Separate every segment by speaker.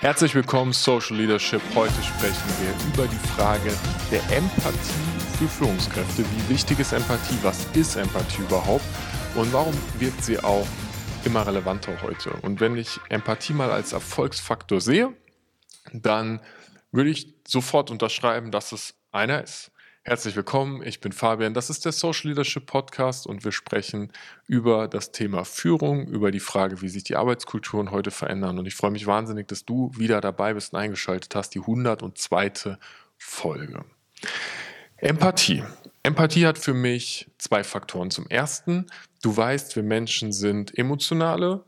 Speaker 1: Herzlich willkommen, Social Leadership. Heute sprechen wir über die Frage der Empathie für Führungskräfte. Wie wichtig ist Empathie? Was ist Empathie überhaupt? Und warum wird sie auch immer relevanter heute? Und wenn ich Empathie mal als Erfolgsfaktor sehe, dann würde ich sofort unterschreiben, dass es einer ist. Herzlich willkommen, ich bin Fabian, das ist der Social Leadership Podcast und wir sprechen über das Thema Führung, über die Frage, wie sich die Arbeitskulturen heute verändern und ich freue mich wahnsinnig, dass du wieder dabei bist und eingeschaltet hast, die 102. Folge. Empathie. Empathie hat für mich zwei Faktoren. Zum ersten, du weißt, wir Menschen sind emotionale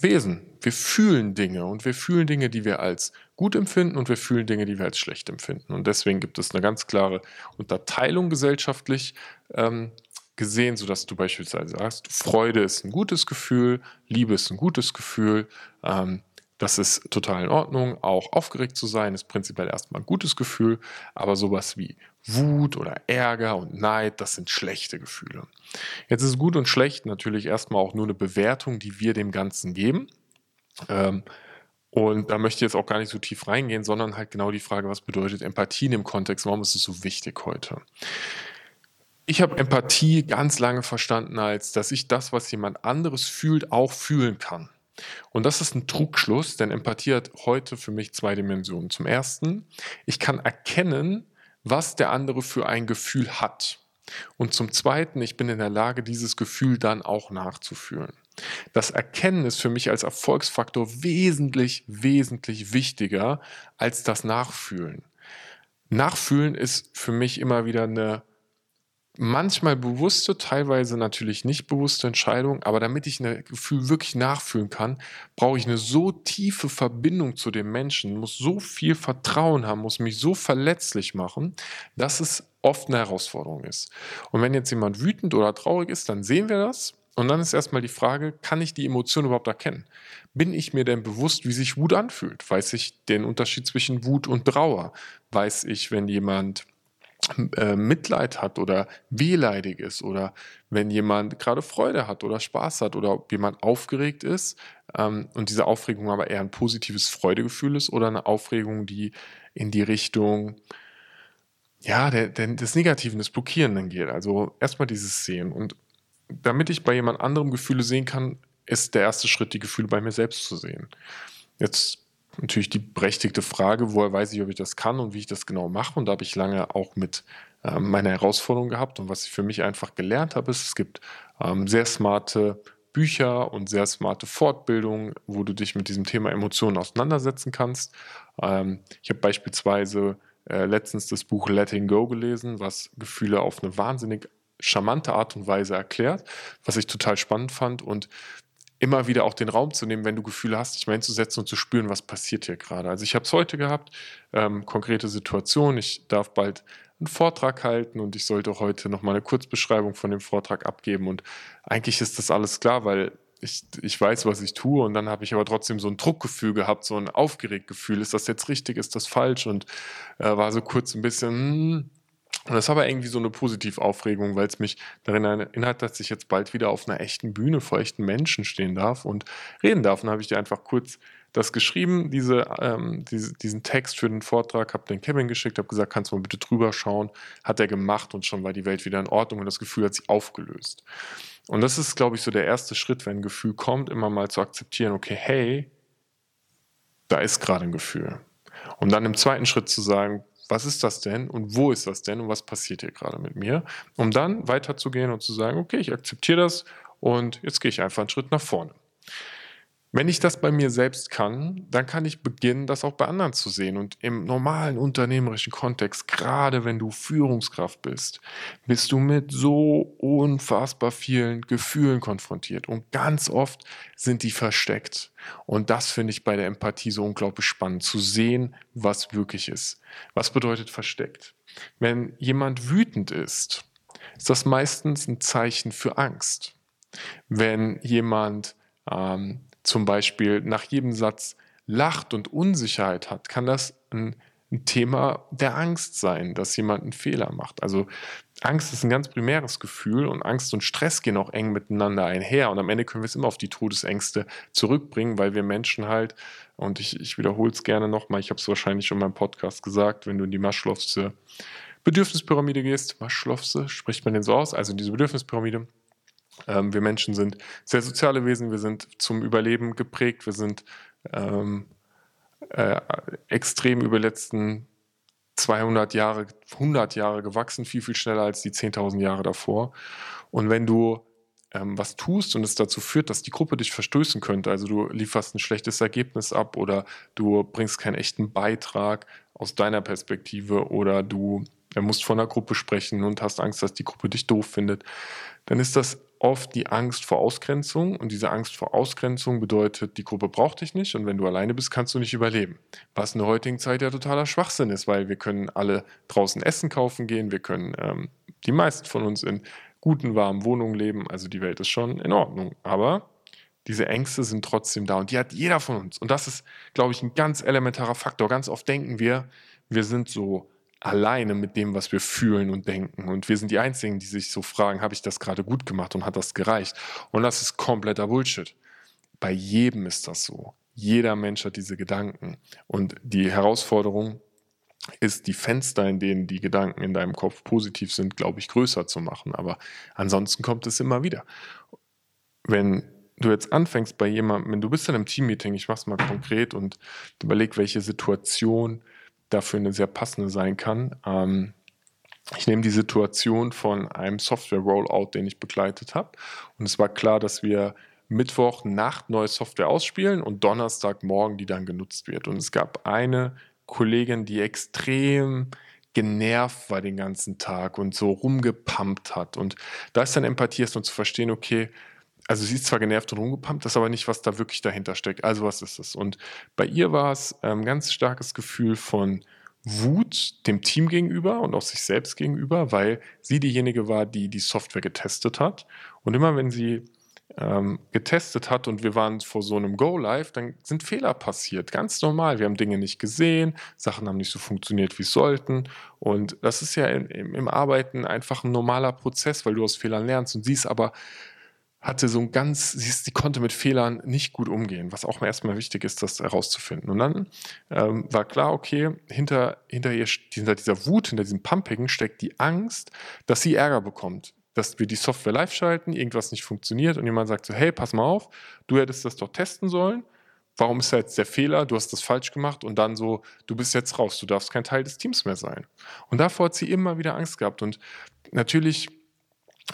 Speaker 1: Wesen. Wir fühlen Dinge und wir fühlen Dinge, die wir als gut empfinden und wir fühlen Dinge, die wir als schlecht empfinden. Und deswegen gibt es eine ganz klare Unterteilung gesellschaftlich ähm, gesehen, sodass du beispielsweise sagst, Freude ist ein gutes Gefühl, Liebe ist ein gutes Gefühl, ähm, das ist total in Ordnung. Auch aufgeregt zu sein ist prinzipiell erstmal ein gutes Gefühl, aber sowas wie Wut oder Ärger und Neid, das sind schlechte Gefühle. Jetzt ist gut und schlecht natürlich erstmal auch nur eine Bewertung, die wir dem Ganzen geben. Ähm, und da möchte ich jetzt auch gar nicht so tief reingehen, sondern halt genau die Frage, was bedeutet Empathie in dem Kontext, warum ist es so wichtig heute? Ich habe Empathie ganz lange verstanden als, dass ich das, was jemand anderes fühlt, auch fühlen kann. Und das ist ein Trugschluss, denn Empathie hat heute für mich zwei Dimensionen. Zum ersten, ich kann erkennen, was der andere für ein Gefühl hat. Und zum Zweiten, ich bin in der Lage, dieses Gefühl dann auch nachzufühlen. Das Erkennen ist für mich als Erfolgsfaktor wesentlich, wesentlich wichtiger als das Nachfühlen. Nachfühlen ist für mich immer wieder eine manchmal bewusste, teilweise natürlich nicht bewusste Entscheidung, aber damit ich ein Gefühl wirklich nachfühlen kann, brauche ich eine so tiefe Verbindung zu dem Menschen, muss so viel Vertrauen haben, muss mich so verletzlich machen, dass es oft eine Herausforderung ist. Und wenn jetzt jemand wütend oder traurig ist, dann sehen wir das. Und dann ist erstmal die Frage, kann ich die Emotion überhaupt erkennen? Bin ich mir denn bewusst, wie sich Wut anfühlt? Weiß ich den Unterschied zwischen Wut und Trauer? Weiß ich, wenn jemand Mitleid hat oder wehleidig ist oder wenn jemand gerade Freude hat oder Spaß hat oder ob jemand aufgeregt ist ähm, und diese Aufregung aber eher ein positives Freudegefühl ist oder eine Aufregung, die in die Richtung ja, der, der, des Negativen, des Blockierenden geht. Also erstmal dieses Sehen. Und damit ich bei jemand anderem Gefühle sehen kann, ist der erste Schritt, die Gefühle bei mir selbst zu sehen. Jetzt natürlich die berechtigte Frage, woher weiß ich, ob ich das kann und wie ich das genau mache. Und da habe ich lange auch mit ähm, meiner Herausforderung gehabt. Und was ich für mich einfach gelernt habe, ist, es gibt ähm, sehr smarte Bücher und sehr smarte Fortbildungen, wo du dich mit diesem Thema Emotionen auseinandersetzen kannst. Ähm, ich habe beispielsweise äh, letztens das Buch Letting Go gelesen, was Gefühle auf eine wahnsinnig charmante Art und Weise erklärt, was ich total spannend fand. Und immer wieder auch den Raum zu nehmen, wenn du Gefühle hast, dich mal hinzusetzen und zu spüren, was passiert hier gerade. Also ich habe es heute gehabt, ähm, konkrete Situation, ich darf bald einen Vortrag halten und ich sollte heute noch mal eine Kurzbeschreibung von dem Vortrag abgeben. Und eigentlich ist das alles klar, weil ich, ich weiß, was ich tue. Und dann habe ich aber trotzdem so ein Druckgefühl gehabt, so ein aufgeregt Gefühl, ist das jetzt richtig, ist das falsch? Und äh, war so kurz ein bisschen, hm, und das war aber irgendwie so eine Positivaufregung, weil es mich darin erinnert, dass ich jetzt bald wieder auf einer echten Bühne vor echten Menschen stehen darf und reden darf. Und habe ich dir einfach kurz das geschrieben, diese, ähm, diese, diesen Text für den Vortrag, habe den Kevin geschickt, habe gesagt, kannst du mal bitte drüber schauen. Hat er gemacht und schon war die Welt wieder in Ordnung und das Gefühl hat sich aufgelöst. Und das ist, glaube ich, so der erste Schritt, wenn ein Gefühl kommt, immer mal zu akzeptieren, okay, hey, da ist gerade ein Gefühl. Und dann im zweiten Schritt zu sagen, was ist das denn und wo ist das denn und was passiert hier gerade mit mir, um dann weiterzugehen und zu sagen, okay, ich akzeptiere das und jetzt gehe ich einfach einen Schritt nach vorne. Wenn ich das bei mir selbst kann, dann kann ich beginnen, das auch bei anderen zu sehen. Und im normalen unternehmerischen Kontext, gerade wenn du Führungskraft bist, bist du mit so unfassbar vielen Gefühlen konfrontiert. Und ganz oft sind die versteckt. Und das finde ich bei der Empathie so unglaublich spannend, zu sehen, was wirklich ist. Was bedeutet versteckt? Wenn jemand wütend ist, ist das meistens ein Zeichen für Angst. Wenn jemand ähm, zum Beispiel nach jedem Satz lacht und Unsicherheit hat, kann das ein, Thema der Angst sein, dass jemand einen Fehler macht. Also Angst ist ein ganz primäres Gefühl und Angst und Stress gehen auch eng miteinander einher. Und am Ende können wir es immer auf die Todesängste zurückbringen, weil wir Menschen halt Und ich, ich wiederhole es gerne nochmal, ich habe es wahrscheinlich schon in meinem Podcast gesagt, wenn du in die Maslow'sche Bedürfnispyramide gehst, Maslow'sche, spricht man den so aus, also diese Bedürfnispyramide, ähm, wir Menschen sind sehr soziale Wesen, wir sind zum Überleben geprägt, wir sind ähm, äh, extrem über die letzten 200 Jahre, 100 Jahre gewachsen, viel, viel schneller als die 10.000 Jahre davor. Und wenn du ähm, was tust und es dazu führt, dass die Gruppe dich verstößen könnte, also du lieferst ein schlechtes Ergebnis ab oder du bringst keinen echten Beitrag aus deiner Perspektive oder du musst vor einer Gruppe sprechen und hast Angst, dass die Gruppe dich doof findet, dann ist das oft die Angst vor Ausgrenzung und diese Angst vor Ausgrenzung bedeutet, die Gruppe braucht dich nicht und wenn du alleine bist, kannst du nicht überleben. Was in der heutigen Zeit ja totaler Schwachsinn ist, weil wir können alle draußen Essen kaufen gehen, wir können ähm, die meisten von uns in guten, warmen Wohnungen leben, also die Welt ist schon in Ordnung, aber diese Ängste sind trotzdem da und die hat jeder von uns und das ist, glaube ich, ein ganz elementarer Faktor. Ganz oft denken wir, wir sind so alleine mit dem, was wir fühlen und denken. Und wir sind die Einzigen, die sich so fragen, habe ich das gerade gut gemacht und hat das gereicht? Und das ist kompletter Bullshit. Bei jedem ist das so. Jeder Mensch hat diese Gedanken. Und die Herausforderung ist, die Fenster, in denen die Gedanken in deinem Kopf positiv sind, glaube ich, größer zu machen. Aber ansonsten kommt es immer wieder. Wenn du jetzt anfängst bei jemandem, wenn du bist in einem Teammeeting, ich mache es mal konkret und überleg, welche Situation dafür eine sehr passende sein kann. Ähm, ich nehme die Situation von einem Software-Rollout, den ich begleitet habe. Und es war klar, dass wir Mittwoch Nacht neue Software ausspielen und Donnerstagmorgen die dann genutzt wird. Und es gab eine Kollegin, die extrem genervt war den ganzen Tag und so rumgepumpt hat. Und da ist dann Empathie erst nur zu verstehen, okay, also sie ist zwar genervt und rumgepumpt, das ist aber nicht, was da wirklich dahinter steckt. Also was ist es? Und bei ihr war es ein ähm, ganz starkes Gefühl von Wut dem Team gegenüber und auch sich selbst gegenüber, weil sie diejenige war, die die Software getestet hat. Und immer wenn sie ähm, getestet hat und wir waren vor so einem Go-Live, dann sind Fehler passiert. Ganz normal. Wir haben Dinge nicht gesehen, Sachen haben nicht so funktioniert, wie sollten. Und das ist ja im, im Arbeiten einfach ein normaler Prozess, weil du aus Fehlern lernst. Und sie ist aber hatte so ein ganz, sie, konnte mit Fehlern nicht gut umgehen, was auch erstmal wichtig ist, das herauszufinden. Und dann ähm, war klar, okay, hinter, hinter, ihr, hinter dieser Wut, hinter diesem Pumping steckt die Angst, dass sie Ärger bekommt. Dass wir die Software live schalten, irgendwas nicht funktioniert und jemand sagt so, hey, pass mal auf, du hättest das doch testen sollen. Warum ist da jetzt der Fehler? Du hast das falsch gemacht und dann so, du bist jetzt raus, du darfst kein Teil des Teams mehr sein. Und davor hat sie immer wieder Angst gehabt. Und natürlich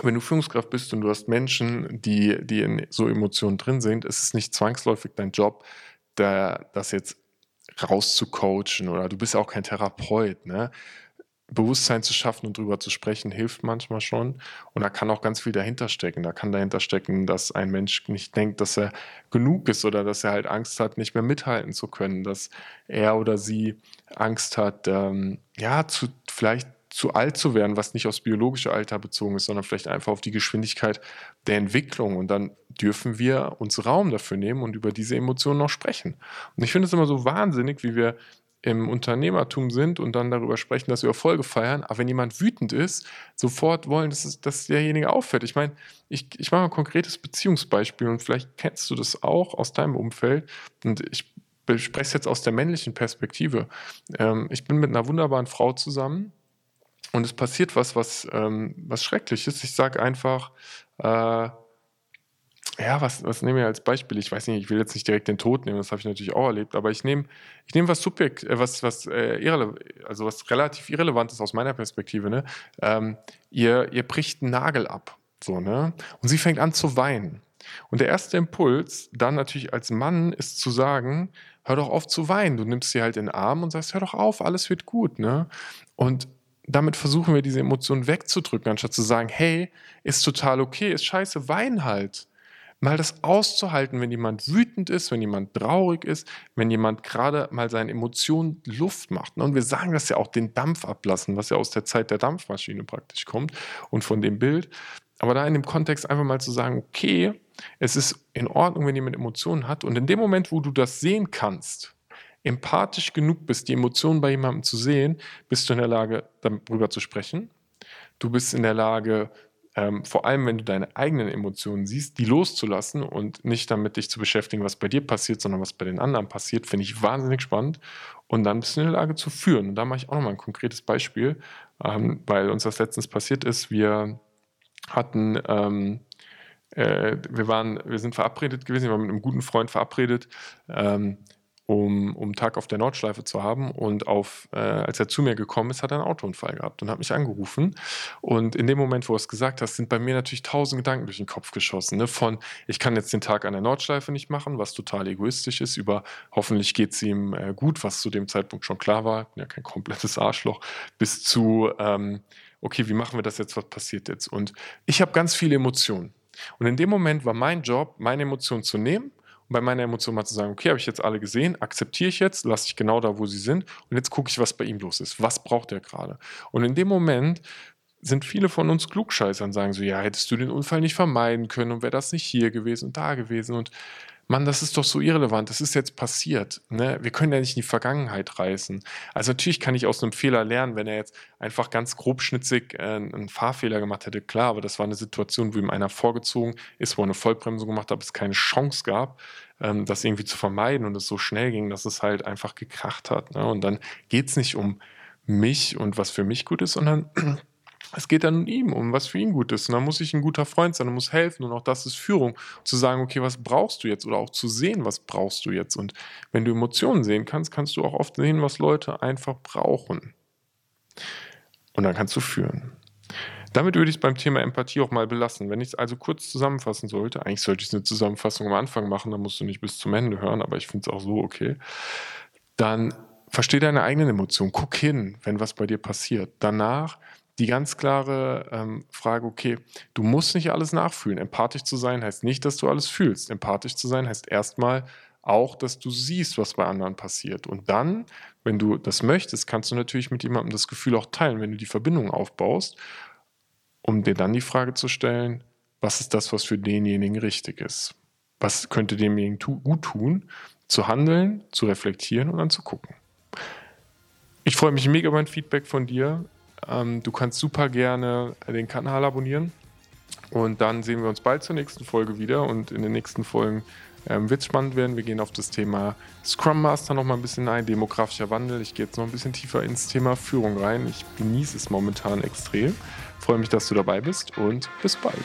Speaker 1: wenn du Führungskraft bist und du hast Menschen, die, die in so Emotionen drin sind, ist es nicht zwangsläufig dein Job, da, das jetzt rauszucoachen oder du bist ja auch kein Therapeut. Ne? Bewusstsein zu schaffen und drüber zu sprechen, hilft manchmal schon. Und da kann auch ganz viel dahinter stecken. Da kann dahinter stecken, dass ein Mensch nicht denkt, dass er genug ist oder dass er halt Angst hat, nicht mehr mithalten zu können, dass er oder sie Angst hat, ähm, ja, zu vielleicht zu alt zu werden, was nicht aufs biologische Alter bezogen ist, sondern vielleicht einfach auf die Geschwindigkeit der Entwicklung. Und dann dürfen wir uns Raum dafür nehmen und über diese Emotionen noch sprechen. Und ich finde es immer so wahnsinnig, wie wir im Unternehmertum sind und dann darüber sprechen, dass wir Erfolge feiern, aber wenn jemand wütend ist, sofort wollen, dass, es, dass derjenige aufhört. Ich meine, ich, ich mache ein konkretes Beziehungsbeispiel und vielleicht kennst du das auch aus deinem Umfeld und ich spreche es jetzt aus der männlichen Perspektive. Ähm, ich bin mit einer wunderbaren Frau zusammen und es passiert was, was, ähm, was Schreckliches. Ich sage einfach, äh, ja, was, was nehme ich als Beispiel? Ich weiß nicht, ich will jetzt nicht direkt den Tod nehmen, das habe ich natürlich auch erlebt, aber ich nehme, ich nehme was subjekt, äh, was, was, äh, also was relativ irrelevant ist aus meiner Perspektive. Ne? Ähm, ihr, ihr bricht einen Nagel ab. So, ne? Und sie fängt an zu weinen. Und der erste Impuls, dann natürlich als Mann, ist zu sagen, hör doch auf zu weinen. Du nimmst sie halt in den Arm und sagst, hör doch auf, alles wird gut. Ne? Und damit versuchen wir diese Emotionen wegzudrücken, anstatt zu sagen, hey, ist total okay, ist scheiße, wein halt. Mal das auszuhalten, wenn jemand wütend ist, wenn jemand traurig ist, wenn jemand gerade mal seinen Emotionen Luft macht. Und wir sagen das ja auch, den Dampf ablassen, was ja aus der Zeit der Dampfmaschine praktisch kommt und von dem Bild. Aber da in dem Kontext einfach mal zu sagen, okay, es ist in Ordnung, wenn jemand Emotionen hat. Und in dem Moment, wo du das sehen kannst, empathisch genug bist, die Emotionen bei jemandem zu sehen, bist du in der Lage, darüber zu sprechen. Du bist in der Lage, ähm, vor allem wenn du deine eigenen Emotionen siehst, die loszulassen und nicht damit dich zu beschäftigen, was bei dir passiert, sondern was bei den anderen passiert, finde ich wahnsinnig spannend. Und dann bist du in der Lage zu führen. Und da mache ich auch nochmal ein konkretes Beispiel, ähm, weil uns das letztens passiert ist. Wir hatten, ähm, äh, wir waren, wir sind verabredet gewesen, wir waren mit einem guten Freund verabredet. Um, um Tag auf der Nordschleife zu haben. Und auf, äh, als er zu mir gekommen ist, hat er einen Autounfall gehabt und hat mich angerufen. Und in dem Moment, wo er es gesagt hat, sind bei mir natürlich tausend Gedanken durch den Kopf geschossen. Ne? Von, ich kann jetzt den Tag an der Nordschleife nicht machen, was total egoistisch ist, über hoffentlich geht es ihm äh, gut, was zu dem Zeitpunkt schon klar war, ja kein komplettes Arschloch, bis zu, ähm, okay, wie machen wir das jetzt, was passiert jetzt? Und ich habe ganz viele Emotionen. Und in dem Moment war mein Job, meine Emotionen zu nehmen bei meiner Emotion mal zu sagen, okay, habe ich jetzt alle gesehen, akzeptiere ich jetzt, lasse ich genau da, wo sie sind und jetzt gucke ich, was bei ihm los ist. Was braucht er gerade? Und in dem Moment sind viele von uns Klugscheißer und sagen so, ja, hättest du den Unfall nicht vermeiden können und wäre das nicht hier gewesen und da gewesen und Mann, das ist doch so irrelevant, das ist jetzt passiert. Ne? Wir können ja nicht in die Vergangenheit reißen. Also natürlich kann ich aus einem Fehler lernen, wenn er jetzt einfach ganz grobschnitzig äh, einen Fahrfehler gemacht hätte, klar, aber das war eine Situation, wo ihm einer vorgezogen ist, wo er eine Vollbremsung gemacht hat, es keine Chance gab, ähm, das irgendwie zu vermeiden und es so schnell ging, dass es halt einfach gekracht hat. Ne? Und dann geht es nicht um mich und was für mich gut ist, sondern es geht dann ihn, um was für ihn gut ist. Und dann muss ich ein guter Freund sein und muss helfen. Und auch das ist Führung. Zu sagen, okay, was brauchst du jetzt? Oder auch zu sehen, was brauchst du jetzt? Und wenn du Emotionen sehen kannst, kannst du auch oft sehen, was Leute einfach brauchen. Und dann kannst du führen. Damit würde ich es beim Thema Empathie auch mal belassen. Wenn ich es also kurz zusammenfassen sollte, eigentlich sollte ich eine Zusammenfassung am Anfang machen, dann musst du nicht bis zum Ende hören, aber ich finde es auch so okay. Dann versteh deine eigenen Emotionen. Guck hin, wenn was bei dir passiert. Danach die ganz klare ähm, Frage, okay, du musst nicht alles nachfühlen. Empathisch zu sein heißt nicht, dass du alles fühlst. Empathisch zu sein heißt erstmal auch, dass du siehst, was bei anderen passiert. Und dann, wenn du das möchtest, kannst du natürlich mit jemandem das Gefühl auch teilen, wenn du die Verbindung aufbaust, um dir dann die Frage zu stellen, was ist das, was für denjenigen richtig ist? Was könnte demjenigen tu gut tun, zu handeln, zu reflektieren und dann zu gucken. Ich freue mich mega über ein Feedback von dir. Ähm, du kannst super gerne den Kanal abonnieren. Und dann sehen wir uns bald zur nächsten Folge wieder. Und in den nächsten Folgen ähm, wird es spannend werden. Wir gehen auf das Thema Scrum Master noch mal ein bisschen ein, demografischer Wandel. Ich gehe jetzt noch ein bisschen tiefer ins Thema Führung rein. Ich genieße es momentan extrem. Freue mich, dass du dabei bist und bis bald.